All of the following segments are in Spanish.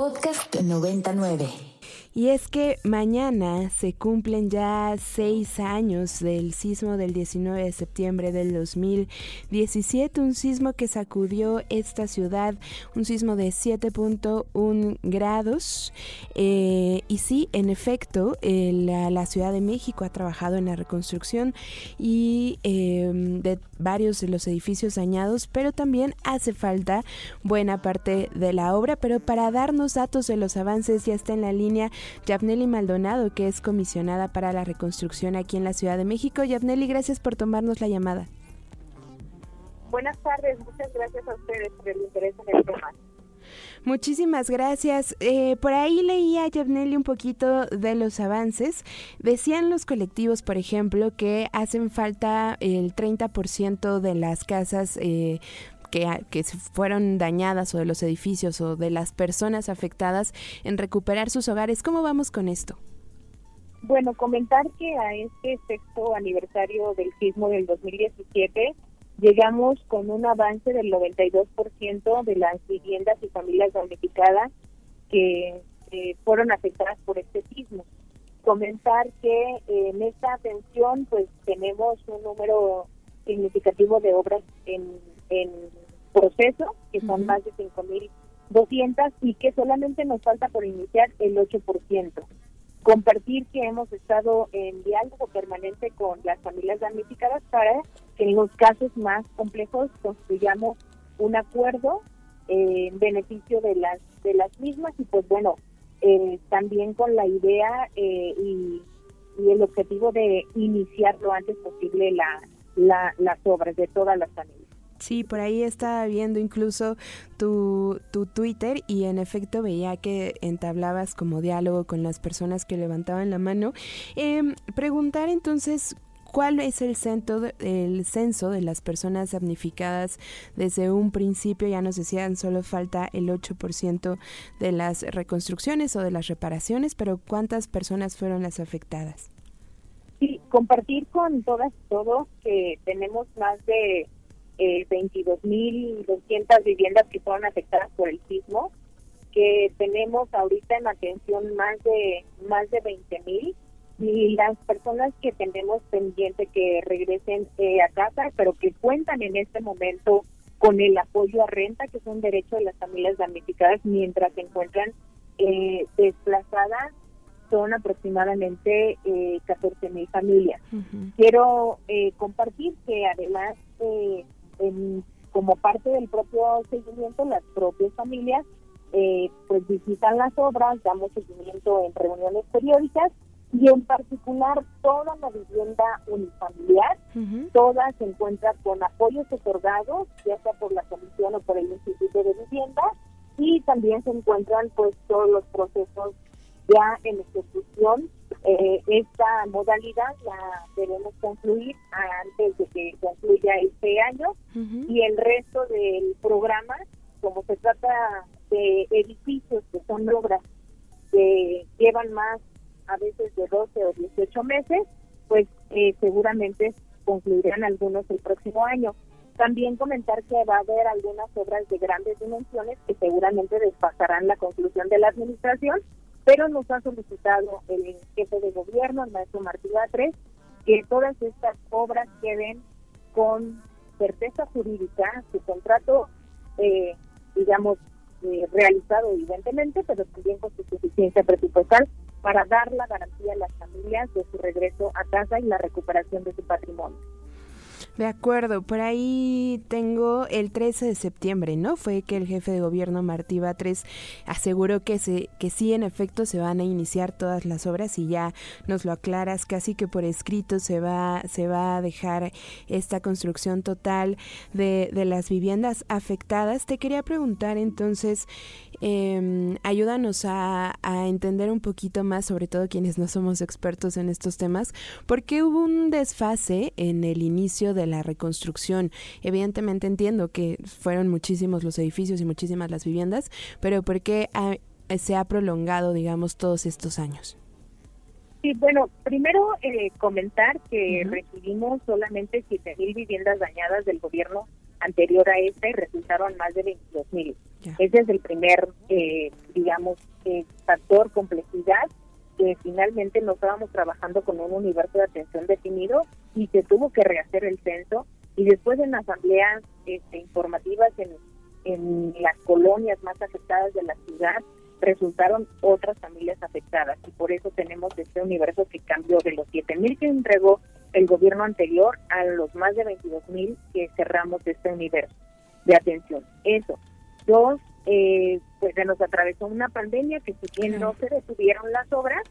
Podcast 99. Y es que mañana se cumplen ya seis años del sismo del 19 de septiembre del 2017, un sismo que sacudió esta ciudad, un sismo de 7.1 grados. Eh, y sí, en efecto, la, Ciudad de México ha trabajado en la reconstrucción y em, de varios de los edificios dañados, pero también hace falta buena parte de la obra. Pero para darnos datos de los avances ya está en la línea Yabneli Maldonado, que es comisionada para la reconstrucción aquí en la Ciudad de México. Yabneli, gracias por tomarnos la llamada. Buenas tardes, muchas gracias a ustedes por el interés en el tema. Muchísimas gracias. Eh, por ahí leía Yabneli un poquito de los avances. Decían los colectivos, por ejemplo, que hacen falta el 30% de las casas eh, que, que fueron dañadas o de los edificios o de las personas afectadas en recuperar sus hogares. ¿Cómo vamos con esto? Bueno, comentar que a este sexto aniversario del sismo del 2017 llegamos con un avance del 92% de las viviendas y familias damnificadas que fueron afectadas por este sismo. Comentar que en esta atención pues tenemos un número significativo de obras en proceso, que son más de 5.200 y que solamente nos falta por iniciar el 8%. Compartir que hemos estado en diálogo permanente con las familias damnificadas para que en los casos más complejos construyamos un acuerdo en beneficio de las de las mismas y pues bueno eh, también con la idea eh, y, y, el objetivo de iniciar lo antes posible la, la, las obras de todas las familias. Sí, por ahí estaba viendo incluso tu, tu Twitter y en efecto veía que entablabas como diálogo con las personas que levantaban la mano. Em, preguntar entonces cuál es el censo, el censo de las personas damnificadas desde un principio. Ya nos decían, solo falta el 8% de las reconstrucciones o de las reparaciones, pero ¿cuántas personas fueron las afectadas? Sí, compartir con todas y todos que tenemos más de eh, 22.200 viviendas que fueron afectadas por el sismo, que tenemos ahorita en atención más de más de 20.000 y las personas que tenemos pendiente que regresen eh, a casa, pero que cuentan en este momento con el apoyo a renta, que es un derecho de las familias damnificadas mientras se encuentran eh, desplazadas, son aproximadamente eh, 14.000 familias. Quiero eh, compartir que además eh, como parte del propio seguimiento, las propias familias eh, pues visitan las obras, damos seguimiento en reuniones periódicas y en particular toda la vivienda unifamiliar, todas se encuentran con apoyos otorgados, ya sea por la comisión o por el Instituto de Vivienda, y también se encuentran pues todos los procesos ya en ejecución eh, esta modalidad la debemos concluir antes de que concluya este año y el resto del programa, como se trata de edificios que son obras que llevan más a veces de 12 o 18 meses, pues eh, seguramente concluirán algunos el próximo año. También comentar que va a haber algunas obras de grandes dimensiones que seguramente despasarán la conclusión de la administración pero nos ha solicitado el jefe de gobierno, el maestro Martí Batres, que todas estas obras queden con certeza jurídica, su contrato, eh, digamos, eh, realizado evidentemente, pero también con su suficiencia presupuestal para dar la garantía a las familias de su regreso a casa y la recuperación de su patrimonio. De acuerdo, por ahí tengo el 13 de septiembre, ¿no? Fue que el jefe de gobierno Martí Batres aseguró que, se, que sí, en efecto, se van a iniciar todas las obras y ya nos lo aclaras, casi que por escrito se va, se va a dejar esta construcción total de, de las viviendas afectadas. Te quería preguntar entonces, eh, ayúdanos a, a entender un poquito más, sobre todo quienes no somos expertos en estos temas, ¿por qué hubo un desfase en el inicio de la reconstrucción. Evidentemente entiendo que fueron muchísimos los edificios y muchísimas las viviendas, pero ¿por qué se ha prolongado, digamos, todos estos años? Sí, bueno, primero eh, comentar que recibimos solamente 7.000 viviendas dañadas del gobierno anterior a este y resultaron más de 22.000. Ese es el primer, eh, digamos, eh, factor, complejidad, que finalmente no estábamos trabajando con un universo de atención definido y se tuvo que rehacer el censo y después en asambleas este, informativas en, en las colonias más afectadas de la ciudad resultaron otras familias afectadas y por eso tenemos este universo que cambió de los 7.000 que entregó el gobierno anterior a los más de 22.000 que cerramos este universo de atención. Eso. Dos, eh, se nos atravesó una pandemia que si bien no se detuvieron las obras,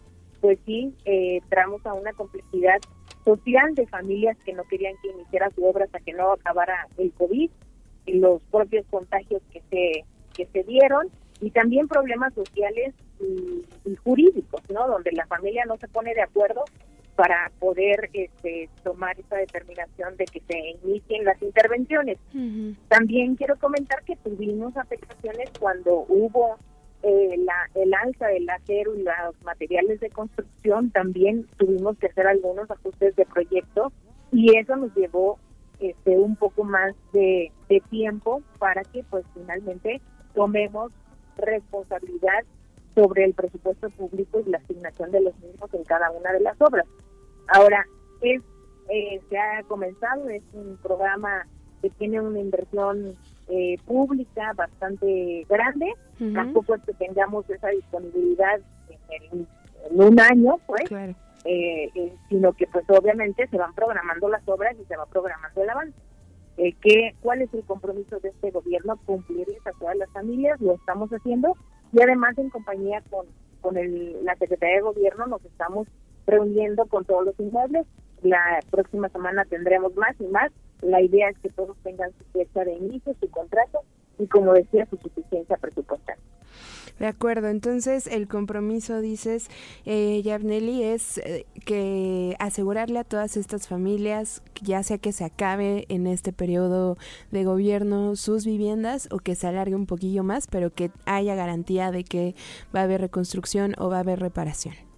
pues sí eh, entramos a una complejidad social de familias que no querían que iniciara su obra hasta que no acabara el COVID y los propios contagios que se, que se dieron y también problemas sociales y, jurídicos, ¿no? Donde la familia no se pone de acuerdo para poder este, tomar esa determinación de que se inicien las intervenciones. También quiero comentar que tuvimos afectaciones cuando hubo eh, la, el alza del acero y los materiales de construcción, también tuvimos que hacer algunos ajustes de proyecto y eso nos llevó este, un poco más de, de tiempo para que pues finalmente tomemos responsabilidad sobre el presupuesto público y la asignación de los mismos en cada una de las obras. Ahora, es eh, se ha comenzado, es un programa que tiene una inversión eh, pública bastante grande, tampoco es que tengamos esa disponibilidad en, un año, pues, eh, sino que pues obviamente se van programando las obras y se va programando el avance. Eh, que, cuál es el compromiso de este gobierno, cumplirles a todas las familias, lo estamos haciendo. Y además en compañía con, con el, la Secretaría de Gobierno nos estamos reuniendo con todos los inmuebles. La próxima semana tendremos más y más. La idea es que todos tengan su fecha de inicio, su contrato y, como decía, su suficiencia presupuestal. De acuerdo, entonces el compromiso, dices, eh, Yabneli, es eh, que asegurarle a todas estas familias, ya sea que se acabe en este periodo de gobierno sus viviendas o que se alargue un poquillo más, pero que haya garantía de que va a haber reconstrucción o va a haber reparación.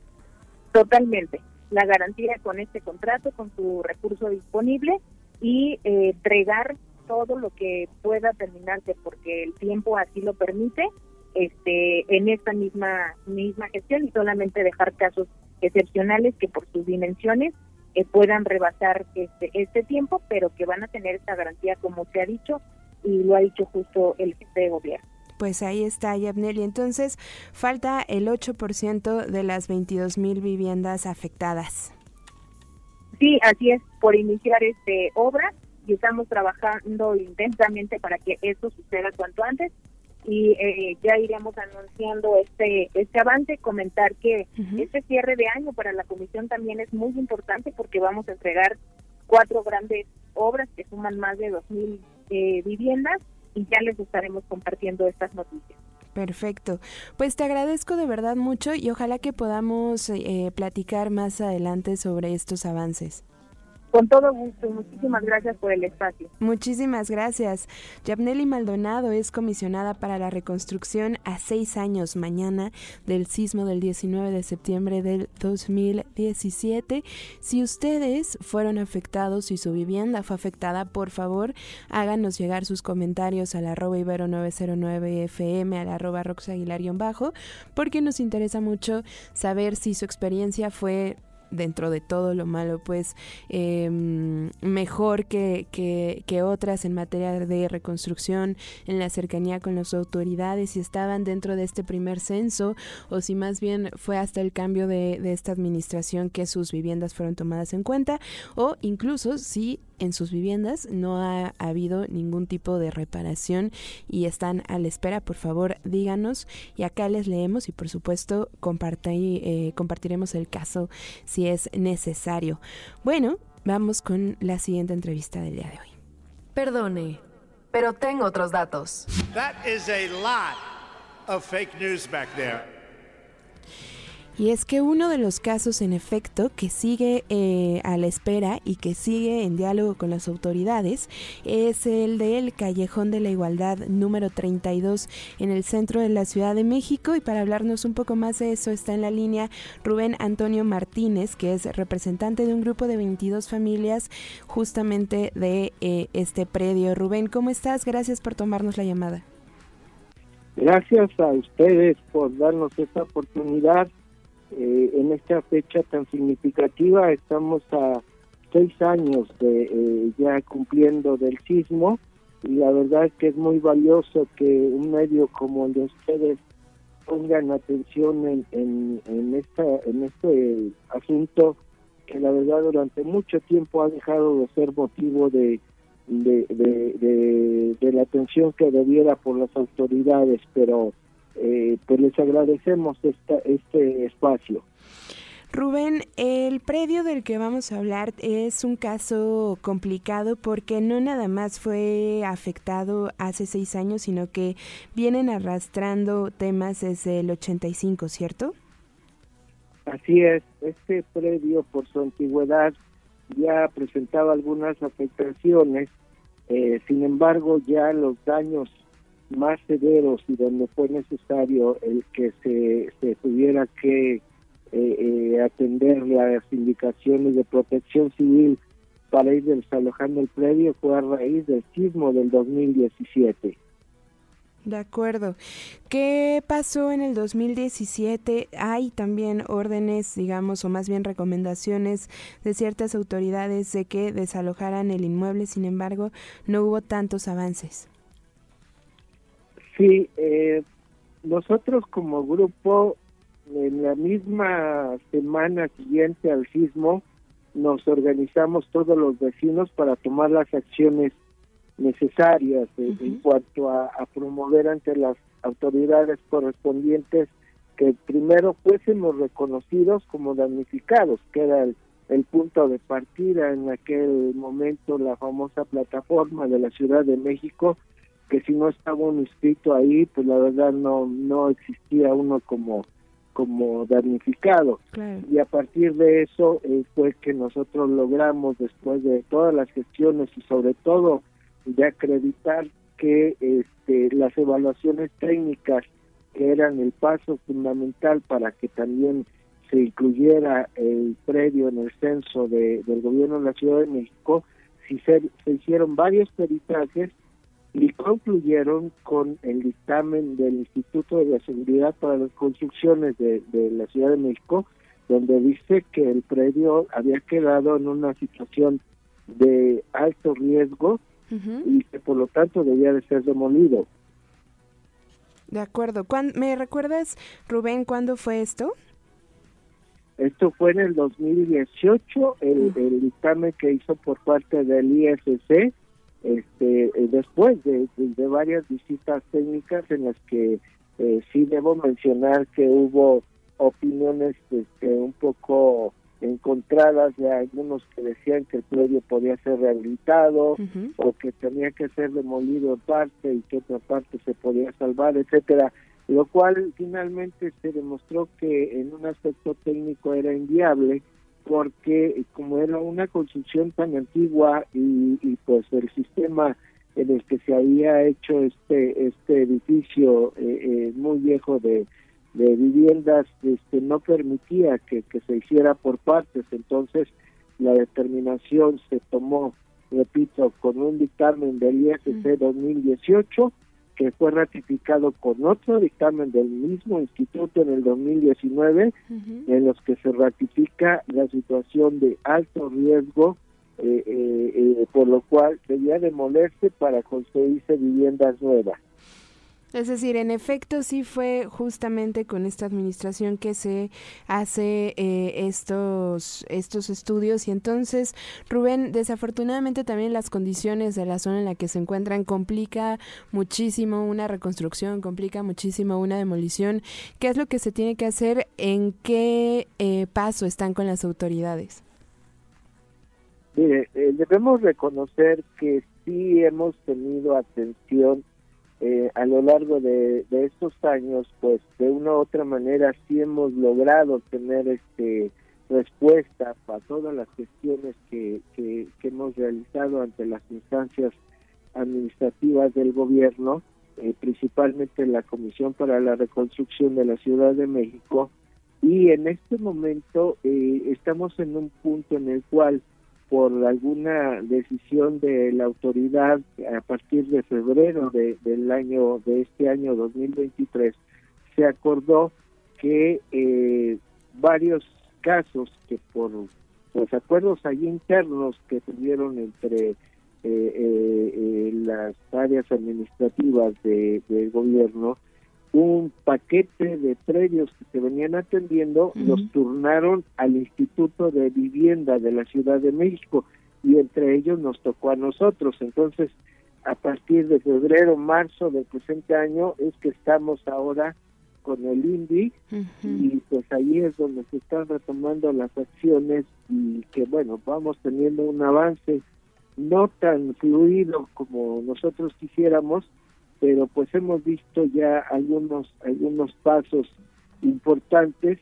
Totalmente. La garantía con este contrato, con su recurso disponible y eh, entregar todo lo que pueda terminarse porque el tiempo así lo permite este, en esta misma, misma gestión y solamente dejar casos excepcionales que por sus dimensiones eh, puedan rebasar este, este tiempo, pero que van a tener esta garantía como se ha dicho y lo ha dicho justo el jefe de gobierno. Pues ahí está, Yabneli. Entonces, falta el 8% de las 22 mil viviendas afectadas. Sí, así es, por iniciar este obra y estamos trabajando intensamente para que esto suceda cuanto antes y eh, ya iremos anunciando este este avance comentar que este cierre de año para la comisión también es muy importante porque vamos a entregar cuatro grandes obras que suman más de dos mil eh, viviendas y ya les estaremos compartiendo estas noticias. Perfecto. Pues te agradezco de verdad mucho y ojalá que podamos eh, platicar más adelante sobre estos avances. Con todo gusto, muchísimas gracias por el espacio. Muchísimas gracias. Yabneli Maldonado es comisionada para la reconstrucción a seis años mañana del sismo del 19 de septiembre del 2017. Si ustedes fueron afectados y su vivienda fue afectada, por favor háganos llegar sus comentarios al arroba ibero 909 fm, al arroba bajo, porque nos interesa mucho saber si su experiencia fue dentro de todo lo malo, pues em, mejor que, que, que, otras en materia de reconstrucción, en la cercanía con las autoridades, si estaban dentro de este primer censo o si más bien fue hasta el cambio de, de esta administración que sus viviendas fueron tomadas en cuenta o incluso si en sus viviendas no ha, habido ningún tipo de reparación y están a la espera, por favor díganos y acá les leemos y por supuesto eh, compartiremos el caso si es necesario. Bueno, vamos con la siguiente entrevista del día de hoy. Perdone, pero tengo otros datos. That is a lot of fake news back there. Y es que uno de los casos, en efecto, que sigue eh, a la espera y que sigue en diálogo con las autoridades es el del Callejón de la Igualdad número 32 en el centro de la Ciudad de México. Y para hablarnos un poco más de eso está en la línea Rubén Antonio Martínez, que es representante de un grupo de 22 familias justamente de eh, este predio. Rubén, ¿cómo estás? Gracias por tomarnos la llamada. Gracias a ustedes por darnos esta oportunidad eh, en esta fecha tan significativa. Estamos a seis años de eh, ya cumpliendo del sismo y la verdad es que es muy valioso que un medio como el de ustedes pongan atención en, en, en, en este asunto que la verdad durante mucho tiempo ha dejado de ser motivo de, de, la atención que debiera por las autoridades, pero eh, pues les agradecemos esta, este espacio. Rubén, el predio del que vamos a hablar es un caso complicado porque no nada más fue afectado hace seis años, sino que vienen arrastrando temas desde el 85, ¿cierto? Así es, este predio por su antigüedad ya presentaba algunas afectaciones, eh, sin embargo ya los daños más severos y donde fue necesario el que se, se tuviera que eh, eh, atender las indicaciones de protección civil para ir desalojando el predio fue a raíz del sismo del 2017. De acuerdo. ¿Qué pasó en el 2017? Hay también órdenes, digamos, o más bien recomendaciones de ciertas autoridades de que desalojaran el inmueble, sin embargo, no hubo tantos avances. Sí, eh, nosotros como grupo en la misma semana siguiente al sismo nos organizamos todos los vecinos para tomar las acciones necesarias en cuanto a, promover ante las autoridades correspondientes que primero fuésemos reconocidos como damnificados, que era el, el punto de partida en aquel momento la famosa plataforma de la Ciudad de México, que si no estaba uno inscrito ahí, pues la verdad no, no existía uno como como damnificado. Y a partir de eso eh, fue que nosotros logramos, después de todas las gestiones y sobre todo de acreditar que este, las evaluaciones técnicas que eran el paso fundamental para que también se incluyera el predio en el censo de, del gobierno de la Ciudad de México, si se, se hicieron varios peritajes y concluyeron con el dictamen del Instituto de Seguridad para las Construcciones de, la Ciudad de México, donde dice que el predio había quedado en una situación de alto riesgo y que por lo tanto debía de ser demolido. De acuerdo. ¿Me recuerdas, Rubén, cuándo fue esto? Esto fue en el 2018, el, el dictamen que hizo por parte del IFC este, eh, después de, varias visitas técnicas en las que eh, sí debo mencionar que hubo opiniones este, un poco encontradas de algunos que decían que el predio podía ser rehabilitado o que tenía que ser demolido en parte y que otra parte se podía salvar, etcétera, lo cual finalmente se demostró que en un aspecto técnico era inviable porque como era una construcción tan antigua y, pues el sistema en el que se había hecho este este edificio eh, eh, muy viejo de, de viviendas este no permitía que, que se hiciera por partes. Entonces la determinación se tomó repito con un dictamen del IFC 2018 que fue ratificado con otro dictamen del mismo instituto en el 2019, en los que se ratifica la situación de alto riesgo, eh, eh, eh, por lo cual debía demolerse para construirse viviendas nuevas. Es decir, en efecto sí fue justamente con esta administración que se hace eh, estos, estos estudios y entonces, Rubén, desafortunadamente también las condiciones de la zona en la que se encuentran complica muchísimo una reconstrucción, complica muchísimo una demolición. ¿Qué es lo que se tiene que hacer? ¿En qué eh, paso están con las autoridades? Mire, eh, debemos reconocer que sí hemos tenido atención eh, a lo largo de, estos años, pues de una u otra manera sí hemos logrado tener este respuesta para todas las gestiones que, que, hemos realizado ante las instancias administrativas del gobierno, eh, principalmente la Comisión para la Reconstrucción de la Ciudad de México, y en este momento eh, estamos en un punto en el cual por alguna decisión de la autoridad a partir de febrero de, del año de este año 2023 se acordó que eh, varios casos que por los acuerdos ahí internos que tuvieron entre eh, las áreas administrativas de, del gobierno un paquete de predios que se venían atendiendo, los turnaron al Instituto de Vivienda de la Ciudad de México y entre ellos nos tocó a nosotros. Entonces, a partir de febrero, marzo del presente año es que estamos ahora con el INDI y pues ahí es donde se están retomando las acciones y que bueno, vamos teniendo un avance no tan fluido como nosotros quisiéramos, pero pues hemos visto ya algunos algunos pasos importantes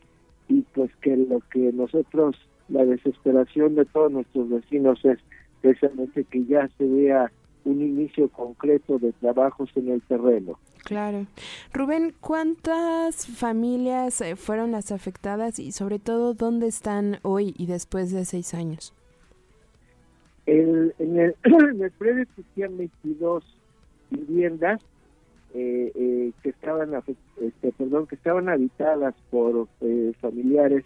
y pues que lo que nosotros la desesperación de todos nuestros vecinos es precisamente que ya se vea un inicio concreto de trabajos en el terreno. Claro. Rubén, ¿cuántas familias eh, fueron las afectadas y sobre todo dónde están hoy y después de seis años? El, en, el, en el predio existían 22 viviendas eh, eh, que estaban este, perdón que estaban habitadas por eh, familiares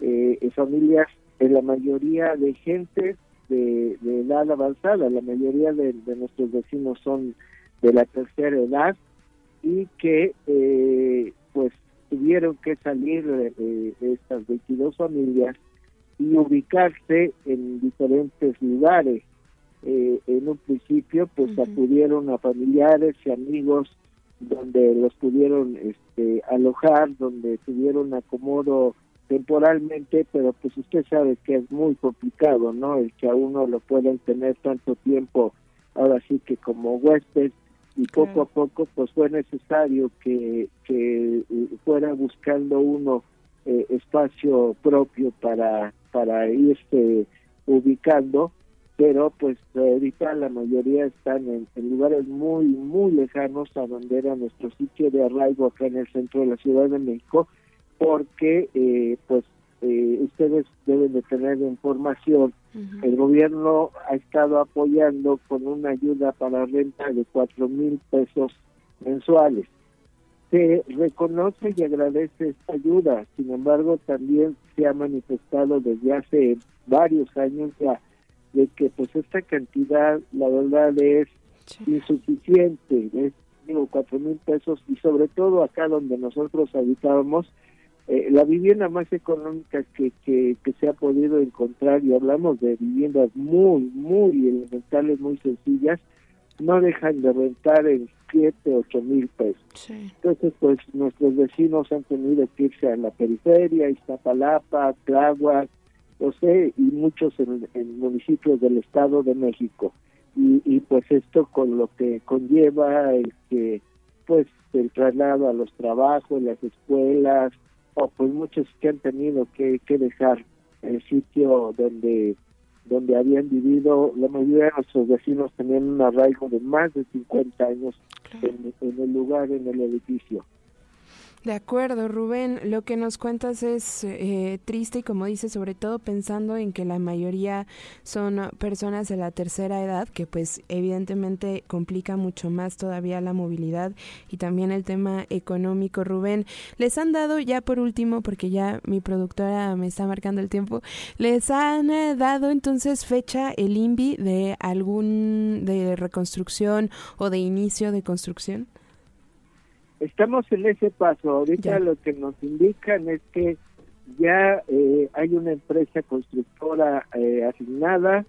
eh, familias en la mayoría de gente de, edad avanzada. La mayoría de, nuestros vecinos son de la tercera edad y que pues tuvieron que salir de, estas 22 familias y ubicarse en diferentes lugares eh, en un principio pues acudieron a familiares y amigos donde los pudieron este, alojar, donde tuvieron acomodo temporalmente, pero pues usted sabe que es muy complicado, ¿no? El que a uno lo puedan tener tanto tiempo, ahora sí que como huésped, y poco a poco pues fue necesario que, que eh, fuera buscando uno eh, espacio propio para, para irse ubicando pero pues ahorita la mayoría están en, lugares muy, muy lejanos a donde era nuestro sitio de arraigo acá en el centro de la Ciudad de México, porque eh, pues eh, ustedes deben de tener información. El gobierno ha estado apoyando con una ayuda para renta de cuatro mil pesos mensuales. Se reconoce y agradece esta ayuda, sin embargo también se ha manifestado desde hace varios años ya de que pues esta cantidad la verdad es insuficiente, es digo cuatro mil pesos y sobre todo acá donde nosotros habitábamos eh, la vivienda más económica que, que, que, se ha podido encontrar y hablamos de viviendas muy muy elementales muy sencillas no dejan de rentar en siete ocho mil pesos. Entonces pues nuestros vecinos han tenido que irse a la periferia Iztapalapa Tláhuac sé y muchos en, municipios del Estado de México. Y, y, pues esto con lo que conlleva el que pues el traslado a los trabajos, las escuelas, o pues muchos que han tenido que, que dejar el sitio donde donde habían vivido, la mayoría de nuestros vecinos tenían un arraigo de más de 50 años en, en el lugar, en el edificio. De acuerdo, Rubén. Lo que nos cuentas es eh, triste y como dices, sobre todo pensando en que la mayoría son personas de la tercera edad, que pues evidentemente complica mucho más todavía la movilidad y también el tema económico. Rubén, les han dado ya por último, porque ya mi productora me está marcando el tiempo, les han eh, dado entonces fecha el INVI de algún de reconstrucción o de inicio de construcción. Estamos en ese paso. Ahorita lo que nos indican es que ya eh, hay una empresa constructora eh, asignada.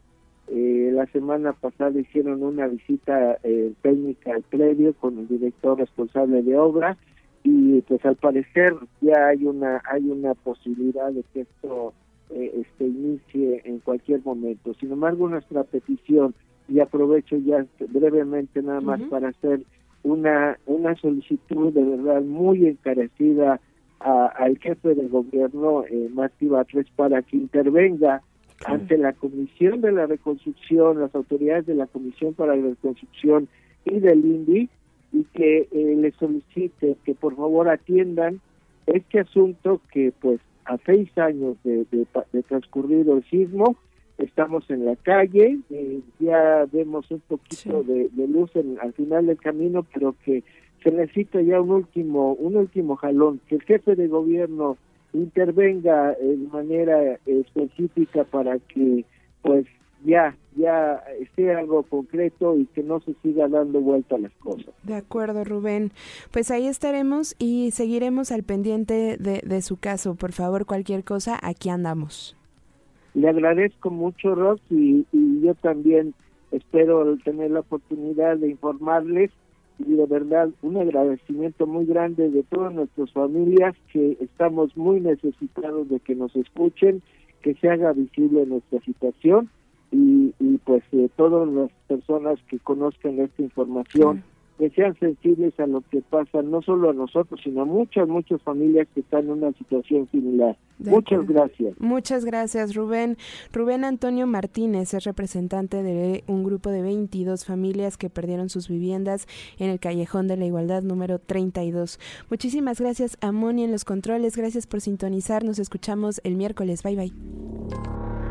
Eh, la semana pasada hicieron una visita técnica al predio con el director responsable de obra y pues al parecer ya hay una hay una posibilidad de que esto este inicie en cualquier momento. Sin embargo, nuestra petición y aprovecho ya brevemente nada más para hacer una, una solicitud de verdad muy encarecida al jefe de gobierno, eh, Martí Batres, para que intervenga ante la Comisión de la Reconstrucción, las autoridades de la Comisión para la Reconstrucción y del INDI, y que eh, le solicite que por favor atiendan este asunto que pues a seis años de, de, de transcurrido el sismo estamos en la calle, eh, ya vemos un poquito de, luz en, al final del camino, pero que se necesita ya un último, un último jalón, que el jefe de gobierno intervenga de manera específica para que pues ya ya esté algo concreto y que no se siga dando vuelta a las cosas. De acuerdo, Rubén. Pues ahí estaremos y seguiremos al pendiente de, de su caso. Por favor, cualquier cosa, aquí andamos. Le agradezco mucho, Ross, y, yo también espero tener la oportunidad de informarles. Y de verdad un agradecimiento muy grande de todas nuestras familias que estamos muy necesitados de que nos escuchen, que se haga visible nuestra situación y, y pues eh, todas las personas que conozcan esta información que sean sensibles a lo que pasa, no solo a nosotros, sino a muchas, muchas familias que están en una situación similar. muchas gracias. Muchas gracias, Rubén. Rubén Antonio Martínez es representante de un grupo de 22 familias que perdieron sus viviendas en el Callejón de la Igualdad número 32. Muchísimas gracias a Moni en los controles, gracias por sintonizar, nos escuchamos el miércoles. Bye bye.